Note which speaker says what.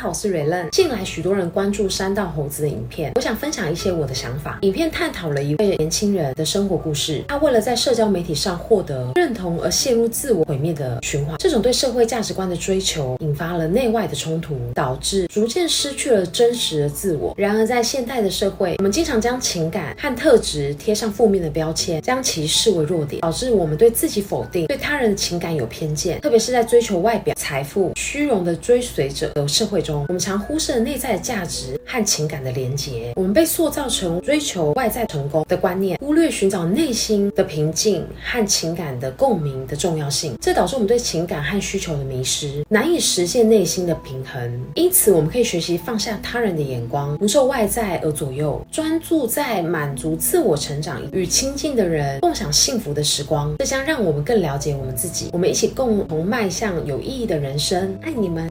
Speaker 1: 好，我是瑞乐。近来许多人关注山道猴子的影片，我想分享一些我的想法。影片探讨了一位年轻人的生活故事，他为了在社交媒体上获得认同而陷入自我毁灭的循环。这种对社会价值观的追求，引发了内外的冲突，导致逐渐失去了真实的自我。然而，在现代的社会，我们经常将情感和特质贴上负面的标签，将其视为弱点，导致我们对自己否定，对他人的情感有偏见。特别是在追求外表、财富、虚荣的追随者和社会中，我们常忽视内在的价值和情感的连结。我们被塑造成追求外在成功的观念，忽略寻找内心的平静和情感的共鸣的重要性。这导致我们对情感和需求的迷失，难以实现内心的平衡。因此，我们可以学习放下他人的眼光，不受外在而左右，专注在满足自我成长与亲近的人共享幸福的时光。这将让我们更了解我们自己。我们一起共同迈向有意义的人生。爱你们。